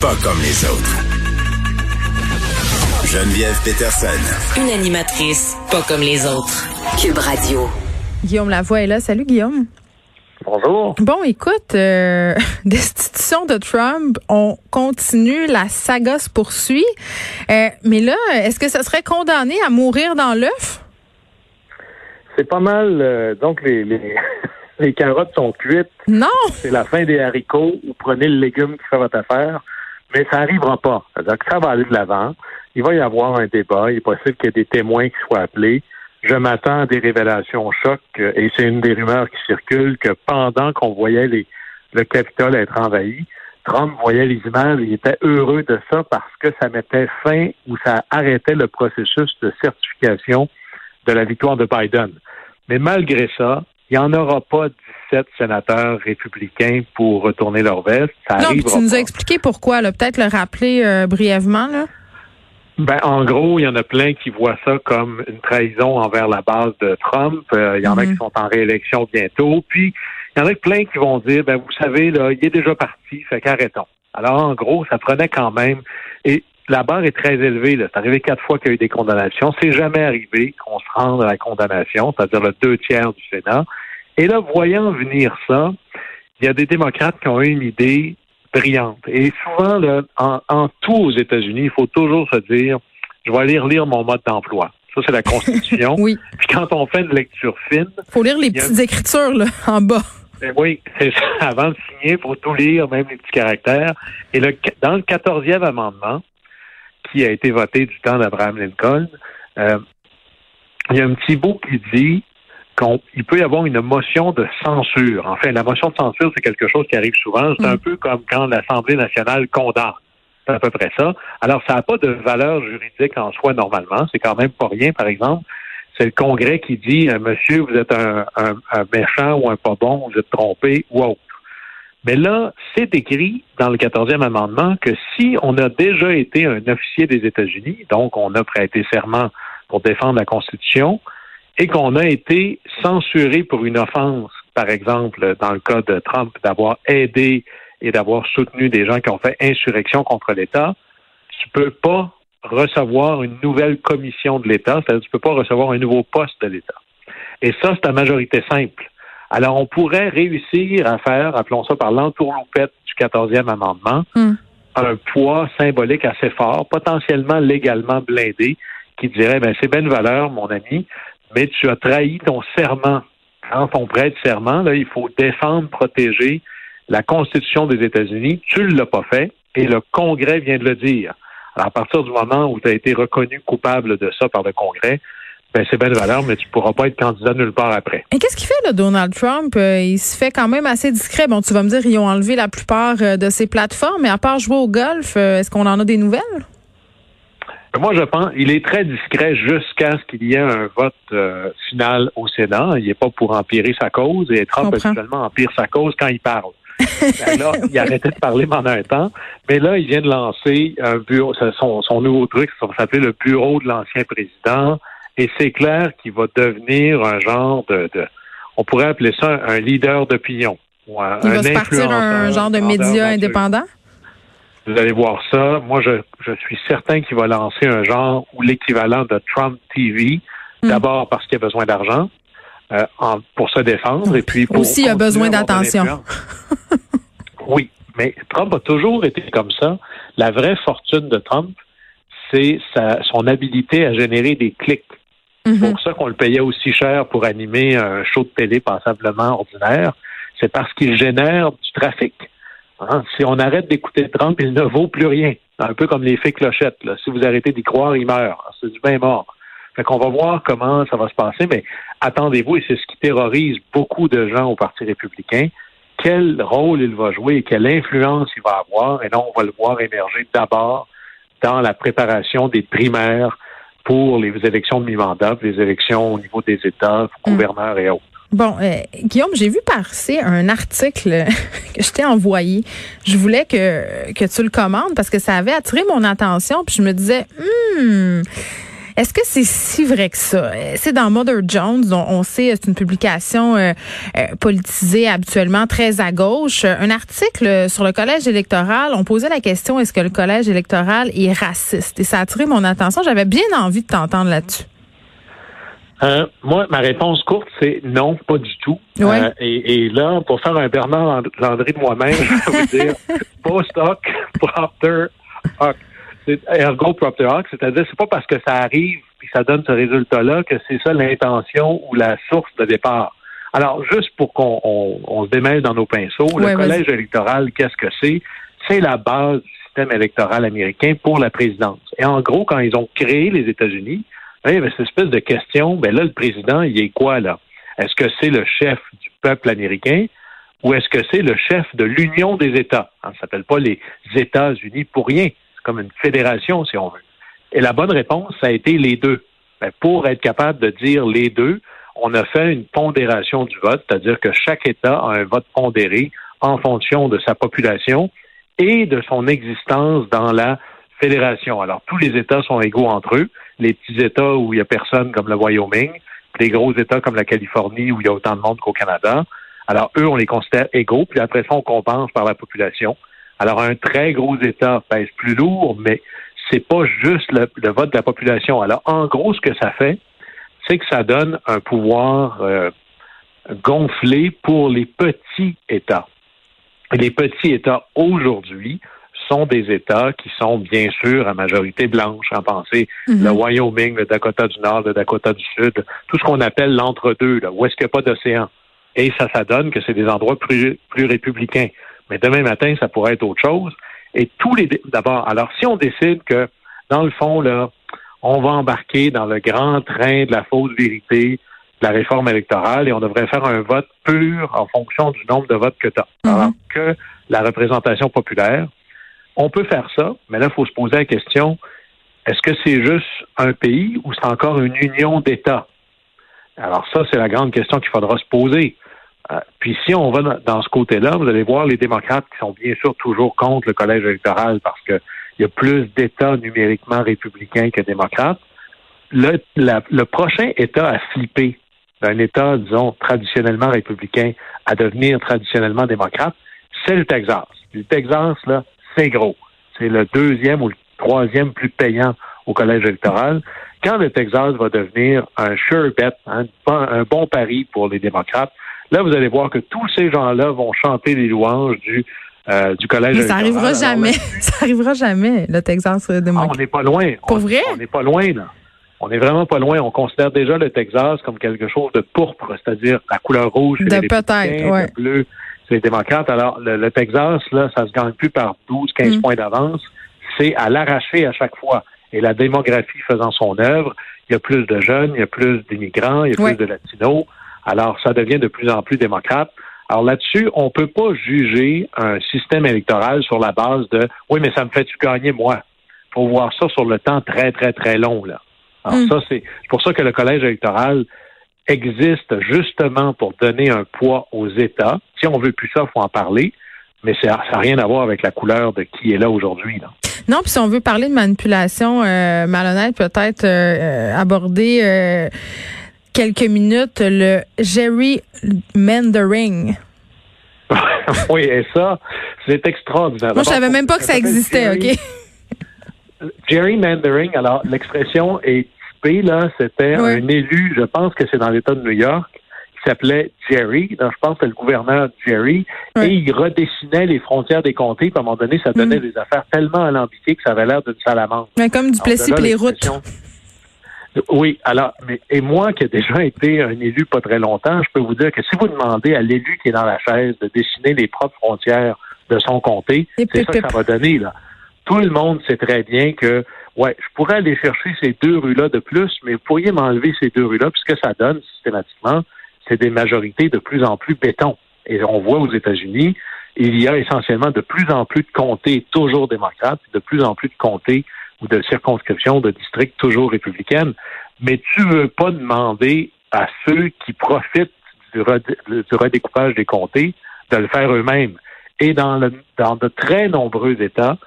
Pas comme les autres. Geneviève Peterson. Une animatrice pas comme les autres. Cube Radio. Guillaume Lavoie est là. Salut Guillaume. Bonjour. Bon, écoute, euh, destitution de Trump, on continue, la saga se poursuit. Euh, mais là, est-ce que ça serait condamné à mourir dans l'œuf? C'est pas mal. euh, donc, les, les, les carottes sont cuites. Non! C'est la fin des haricots. Vous prenez le légume qui fait votre affaire. Mais ça n'arrivera pas. C'est-à-dire que ça va aller de l'avant. Il va y avoir un débat. Il est possible qu'il y ait des témoins qui soient appelés. Je m'attends à des révélations choc, euh, et c'est une des rumeurs qui circulent, que pendant qu'on voyait les, le Capitole être envahi, Trump voyait les images, il était heureux de ça parce que ça mettait fin ou ça arrêtait le processus de certification de la victoire de Biden. Mais malgré ça, il n'y en aura pas 17 sénateurs républicains pour retourner leur veste. Ça non, tu nous as expliqué pourquoi. Peut-être le rappeler euh, brièvement, là. Ben, en gros, il y en a plein qui voient ça comme une trahison envers la base de Trump. Euh, il y en a Mhm. qui sont en réélection bientôt. Puis, il y en a plein qui vont dire, ben, vous savez, là, il est déjà parti, fait qu'arrêtons. Alors, en gros, ça prenait quand même. Et la barre est très élevée. C'est arrivé quatre fois qu'il y a eu des condamnations. C'est jamais arrivé qu'on se rende à la condamnation, c'est-à-dire le deux tiers du Sénat. Et là, voyant venir ça, il y a des démocrates qui ont eu une idée brillante. Et souvent, là, en, en tout aux États-Unis, il faut toujours se dire, je vais aller relire mon mode d'emploi. Ça, c'est la Constitution. Oui. Puis quand on fait une lecture fine, Faut lire les Il a- petites écritures, là, en bas. ben oui, c'est ça. Avant de signer, il faut tout lire, même les petits caractères. Et le, dans le quatorzième amendement, qui a été voté du temps d'Abraham Lincoln, euh, il y a un petit bout qui dit qu'il peut y avoir une motion de censure. Enfin, la motion de censure, c'est quelque chose qui arrive souvent. C'est Mm. un peu comme quand l'Assemblée nationale condamne. C'est à peu près ça. Alors, ça n'a pas de valeur juridique en soi normalement. C'est quand même pas rien, par exemple. C'est le Congrès qui dit, euh, Monsieur, vous êtes un, un- un méchant ou un pas bon, vous êtes trompé ou autre. Mais là, c'est écrit dans le 14e amendement que si on a déjà été un officier des États-Unis, donc on a prêté serment pour défendre la Constitution, et qu'on a été censuré pour une offense, par exemple, dans le cas de Trump, d'avoir aidé et d'avoir soutenu des gens qui ont fait insurrection contre l'État, tu peux pas recevoir une nouvelle commission de l'État, c'est-à-dire tu peux pas recevoir un nouveau poste de l'État. Et ça, c'est à majorité simple. Alors, on pourrait réussir à faire, appelons ça par l'entourloupette du 14e amendement, Hmm. un poids symbolique assez fort, potentiellement légalement blindé, qui dirait, ben, c'est bonne valeur, mon ami, mais tu as trahi ton serment. Quand on prête serment, là, il faut défendre, protéger la Constitution des États-Unis. Tu ne l'as pas fait et le Congrès vient de le dire. Alors, à partir du moment où tu as été reconnu coupable de ça par le Congrès, ben, c'est bonne valeur, mais tu pourras pas être candidat nulle part après. Et qu'est-ce qu'il fait, là, Donald Trump? Euh, il se fait quand même assez discret. Bon, tu vas me dire, ils ont enlevé la plupart euh, de ses plateformes, mais à part jouer au golf, euh, est-ce qu'on en a des nouvelles? Moi, je pense il est très discret jusqu'à ce qu'il y ait un vote euh, final au Sénat. Il n'est pas pour empirer sa cause et Trump habituellement empire sa cause quand il parle. Ben là, il a arrêté de parler pendant un temps, mais là, il vient de lancer un bureau, son, son nouveau truc, ça va s'appeler le bureau de l'ancien président, et c'est clair qu'il va devenir un genre de, de- on pourrait appeler ça un leader d'opinion. ou un- Il va un se partir un influenceur genre de média indépendant? Vous allez voir ça. Moi, je, je suis certain qu'il va lancer un genre ou l'équivalent de Trump TV. Hmm. D'abord parce qu'il a besoin d'argent euh, en- pour se défendre et puis pour Aussi, il a besoin d'attention. oui, mais Trump a toujours été comme ça. La vraie fortune de Trump, c'est sa- son habilité à générer des clics. C'est Mhm. pour ça qu'on le payait aussi cher pour animer un show de télé passablement ordinaire. C'est parce qu'il génère du trafic. Hein? Si on arrête d'écouter Trump, il ne vaut plus rien. Un peu comme les fées clochettes. Là. Si vous arrêtez d'y croire, il meurt. C'est du bien mort. Fait qu'on va voir comment ça va se passer, mais attendez-vous, et c'est ce qui terrorise beaucoup de gens au Parti républicain, quel rôle il va jouer et quelle influence il va avoir. Et là, on va le voir émerger d'abord dans la préparation des primaires pour les élections de mi-mandat, les élections au niveau des États, gouverneurs et autres. Bon, euh, Guillaume, j'ai vu passer un article que je t'ai envoyé. Je voulais que, que tu le commandes parce que ça avait attiré mon attention. Puis je me disais, hmm, Est-ce que c'est si vrai que ça? C'est dans Mother Jones, on, on sait, c'est une publication euh, euh, politisée habituellement très à gauche. Un article sur le collège électoral, on posait la question, est-ce que le collège électoral est raciste? Et ça a attiré mon attention. J'avais bien envie de t'entendre là-dessus. Euh, moi, ma réponse courte, c'est non, pas du tout. Euh, et, et, là, pour faire un Bernard Landry de moi-même, je vais vous dire post-hoc, propter hoc. Ergo propter hoc, c'est-à-dire c'est pas parce que ça arrive et ça donne ce résultat-là que c'est ça l'intention ou la source de départ. Alors, juste pour qu'on on, se démêle dans nos pinceaux, le collège électoral, qu'est-ce que c'est? C'est la base du système électoral américain pour la présidence. Et en gros, quand ils ont créé les États-Unis, il y avait cette espèce de question, ben là, le président, il est quoi, là? Est-ce que c'est le chef du peuple américain ou est-ce que c'est le chef de l'Union des États? Ça ne s'appelle pas les États-Unis pour rien. C'est comme une fédération, si on veut. Et la bonne réponse, ça a été les deux. Ben, pour être capable de dire les deux, on a fait une pondération du vote, c'est-à-dire que chaque État a un vote pondéré en fonction de sa population et de son existence dans la fédération. Alors, tous les États sont égaux entre eux. Les petits États où il n'y a personne, comme le Wyoming, les gros États comme la Californie, où il y a autant de monde qu'au Canada. Alors, eux, on les considère égaux, puis après ça, on compense par la population. Alors, un très gros État pèse plus lourd, mais c'est pas juste le, vote de la population. Alors, en gros, ce que ça fait, c'est que ça donne un pouvoir euh, gonflé pour les petits États. Les petits États aujourd'hui sont des États qui sont bien sûr à majorité blanche. En pensée, mhm. le Wyoming, le Dakota du Nord, le Dakota du Sud, tout ce qu'on appelle l'entre-deux, où est-ce qu'il n'y a pas d'océan. Et ça, ça donne que c'est des endroits plus, plus républicains. Mais demain matin, ça pourrait être autre chose. Et tous les d'abord, alors si on décide que dans le fond là, on va embarquer dans le grand train de la fausse vérité, de la réforme électorale, et on devrait faire un vote pur en fonction du nombre de votes que tu as. Mhm. Alors que la représentation populaire, on peut faire ça, mais là, il faut se poser la question, est-ce que c'est juste un pays ou c'est encore une union d'États? Alors ça, c'est la grande question qu'il faudra se poser. Euh, puis si on va dans ce côté-là, vous allez voir les démocrates qui sont bien sûr toujours contre le collège électoral parce qu'il y a plus d'États numériquement républicains que démocrates. Le, le prochain État à flipper d'un État, disons, traditionnellement républicain à devenir traditionnellement démocrate, c'est le Texas. Le Texas, là, c'est gros. C'est le deuxième ou le troisième plus payant au collège électoral. Quand le Texas va devenir un sure bet, hein, un bon pari pour les démocrates, là, vous allez voir que tous ces gens-là vont chanter les louanges du euh, du collège Mais ça arrivera jamais. ça arrivera jamais, le Texas ah, démocrate. on n'est pas loin. Pour vrai? On n'est pas loin, là. On n'est vraiment pas loin. On considère déjà le Texas comme quelque chose de pourpre, c'est-à-dire la couleur rouge, de peut-être, ouais. le bleu, les démocrates. Alors, le, Texas, là, ça se gagne plus par 12, 15 mm. points d'avance. C'est à l'arracher à chaque fois. Et la démographie faisant son œuvre, il y a plus de jeunes, il y a plus d'immigrants, il y a plus de latinos. Alors, ça devient de plus en plus démocrate. Alors là-dessus, on peut pas juger un système électoral sur la base de oui, mais ça me fait-tu gagner moi? Faut voir ça sur le temps très, très, très long, là. Alors mm. ça, c'est pour ça que le collège électoral existe justement pour donner un poids aux États. Si on veut plus ça, il faut en parler, mais ça n'a rien à voir avec la couleur de qui est là aujourd'hui. Non, puis si on veut parler de manipulation euh, malhonnête, peut-être euh, aborder euh, quelques minutes le Jerry Mandering. oui, et ça, c'est extraordinaire. Moi, je savais même pas que ça existait, OK? Gerrymandering, alors l'expression est là, c'était un élu, je pense que c'est dans l'État de New York, qui s'appelait Jerry. Donc, je pense que c'est le gouverneur Jerry. Et il redessinait les frontières des comtés. Puis à un moment donné, ça donnait mm. des affaires tellement alambiquées que ça avait l'air d'une salamandre. Mais comme du plessis les routes. Oui, alors, mais, et moi qui ai déjà été un élu pas très longtemps, je peux vous dire que si vous demandez à l'élu qui est dans la chaise de dessiner les propres frontières de son comté, c'est ça que ça va donner, là. Tout le monde sait très bien que ouais, je pourrais aller chercher ces deux rues-là de plus, mais vous pourriez m'enlever ces deux rues-là, puisque ça donne systématiquement, c'est des majorités de plus en plus béton. Et on voit aux États-Unis, il y a essentiellement de plus en plus de comtés toujours démocrates, de plus en plus de comtés ou de circonscriptions, de districts toujours républicaines. Mais tu veux pas demander à ceux qui profitent du, redécoupage des comtés de le faire eux-mêmes. Et dans, le, dans de très nombreux États,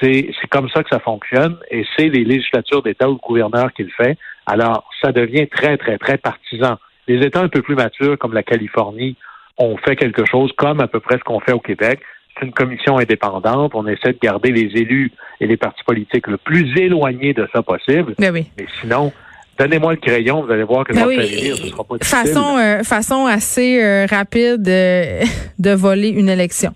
C'est comme ça que ça fonctionne et c'est les législatures d'État ou le gouverneur qui le fait. Alors, ça devient très, très, très partisan. Les États un peu plus matures, comme la Californie, ont fait quelque chose comme à peu près ce qu'on fait au Québec. C'est une commission indépendante. On essaie de garder les élus et les partis politiques le plus éloignés de ça possible. Ben oui. Mais sinon, Donnez-moi le crayon, vous allez voir que ça oui. ce sera pas difficile. Façon, euh, façon assez euh, rapide euh, de voler une élection.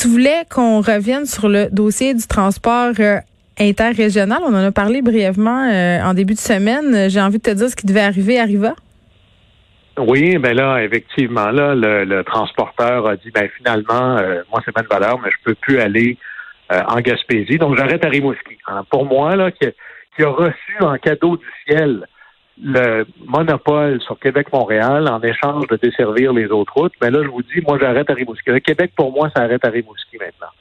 Tu voulais qu'on revienne sur le dossier du transport interrégional. On en a parlé brièvement en début de semaine. J'ai envie de te dire ce qui devait arriver arriva. Oui, ben là, effectivement, là, le, transporteur a dit, ben finalement, moi c'est pas de valeur, mais je peux plus aller en Gaspésie, donc j'arrête à Rimouski. pour moi, là, que qui a reçu en cadeau du ciel le monopole sur Québec-Montréal en échange de desservir les autres routes, mais là, je vous dis, moi, j'arrête à Rimouski. Le Québec, pour moi, ça arrête à Rimouski maintenant.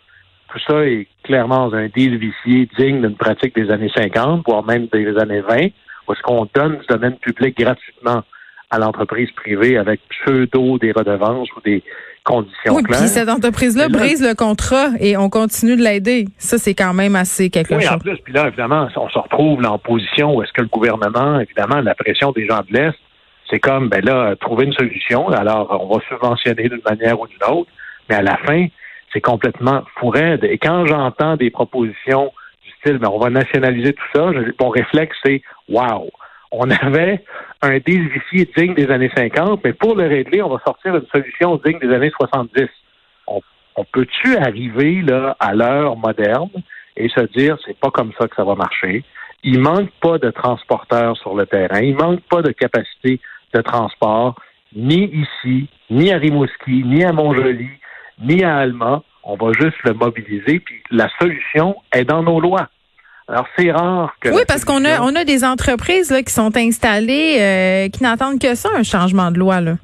Tout ça est clairement dans un deal vicié digne d'une pratique des années 50, voire même des années 20, où est-ce qu'on donne du domaine public gratuitement à l'entreprise privée avec pseudo des redevances ou des conditions oui, Puis cette entreprise-là brise le contrat et on continue de l'aider. Ça, c'est quand même assez quelque chose. Oui, en plus, puis là, évidemment, on se retrouve en position où est-ce que le gouvernement, évidemment, la pression des gens de l'Est, c'est comme, ben là, trouver une solution. Alors, on va subventionner d'une manière ou d'une autre, mais à la fin, c'est complètement fou Et quand j'entends des propositions du style, ben, on va nationaliser tout ça, mon réflexe, c'est, wow, on avait un deal digne des années 50, mais pour le régler, on va sortir une solution digne des années 70. On, on peut-tu arriver là à l'heure moderne et se dire c'est pas comme ça que ça va marcher? Il manque pas de transporteurs sur le terrain, il manque pas de capacité de transport, ni ici, ni à Rimouski, ni à Montjoli, ni à Alma. On va juste le mobiliser, puis la solution est dans nos lois. Alors, c'est rare que. Oui, parce qu'on a, on a des entreprises là, qui sont installées, euh, qui n'attendent que ça, un changement de loi. Là.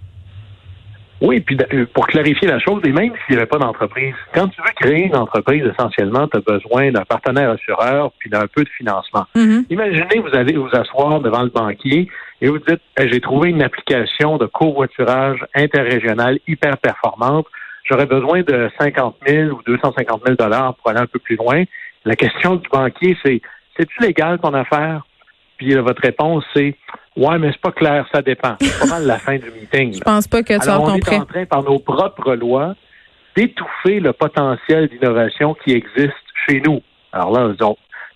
Oui, puis euh, pour clarifier la chose, et même s'il n'y avait pas d'entreprise, quand tu veux créer une entreprise, essentiellement, tu as besoin d'un partenaire assureur puis d'un peu de financement. Mm-hmm. Imaginez, vous allez vous asseoir devant le banquier et vous dites j'ai trouvé une application de covoiturage interrégional hyper performante. J'aurais besoin de 50 000 ou 250 000 dollars pour aller un peu plus loin. La question du banquier, c'est c'est-tu légal ton affaire? Puis votre réponse, c'est Ouais, mais c'est pas clair, ça dépend. C'est pas mal la fin du meeting. Je pense pas que tu Alors, on est en train, par nos propres lois, d'étouffer le potentiel d'innovation qui existe chez nous. Alors là,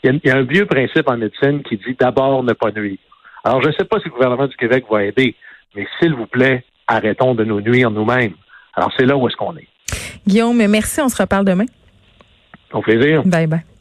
il y, a un vieux principe en médecine qui dit d'abord ne pas nuire. Alors, je ne sais pas si le gouvernement du Québec va aider, mais s'il vous plaît, arrêtons de nous nuire nous-mêmes. Alors, c'est là où est-ce qu'on est. Guillaume, merci. On se reparle demain. Au plaisir. Bye bye.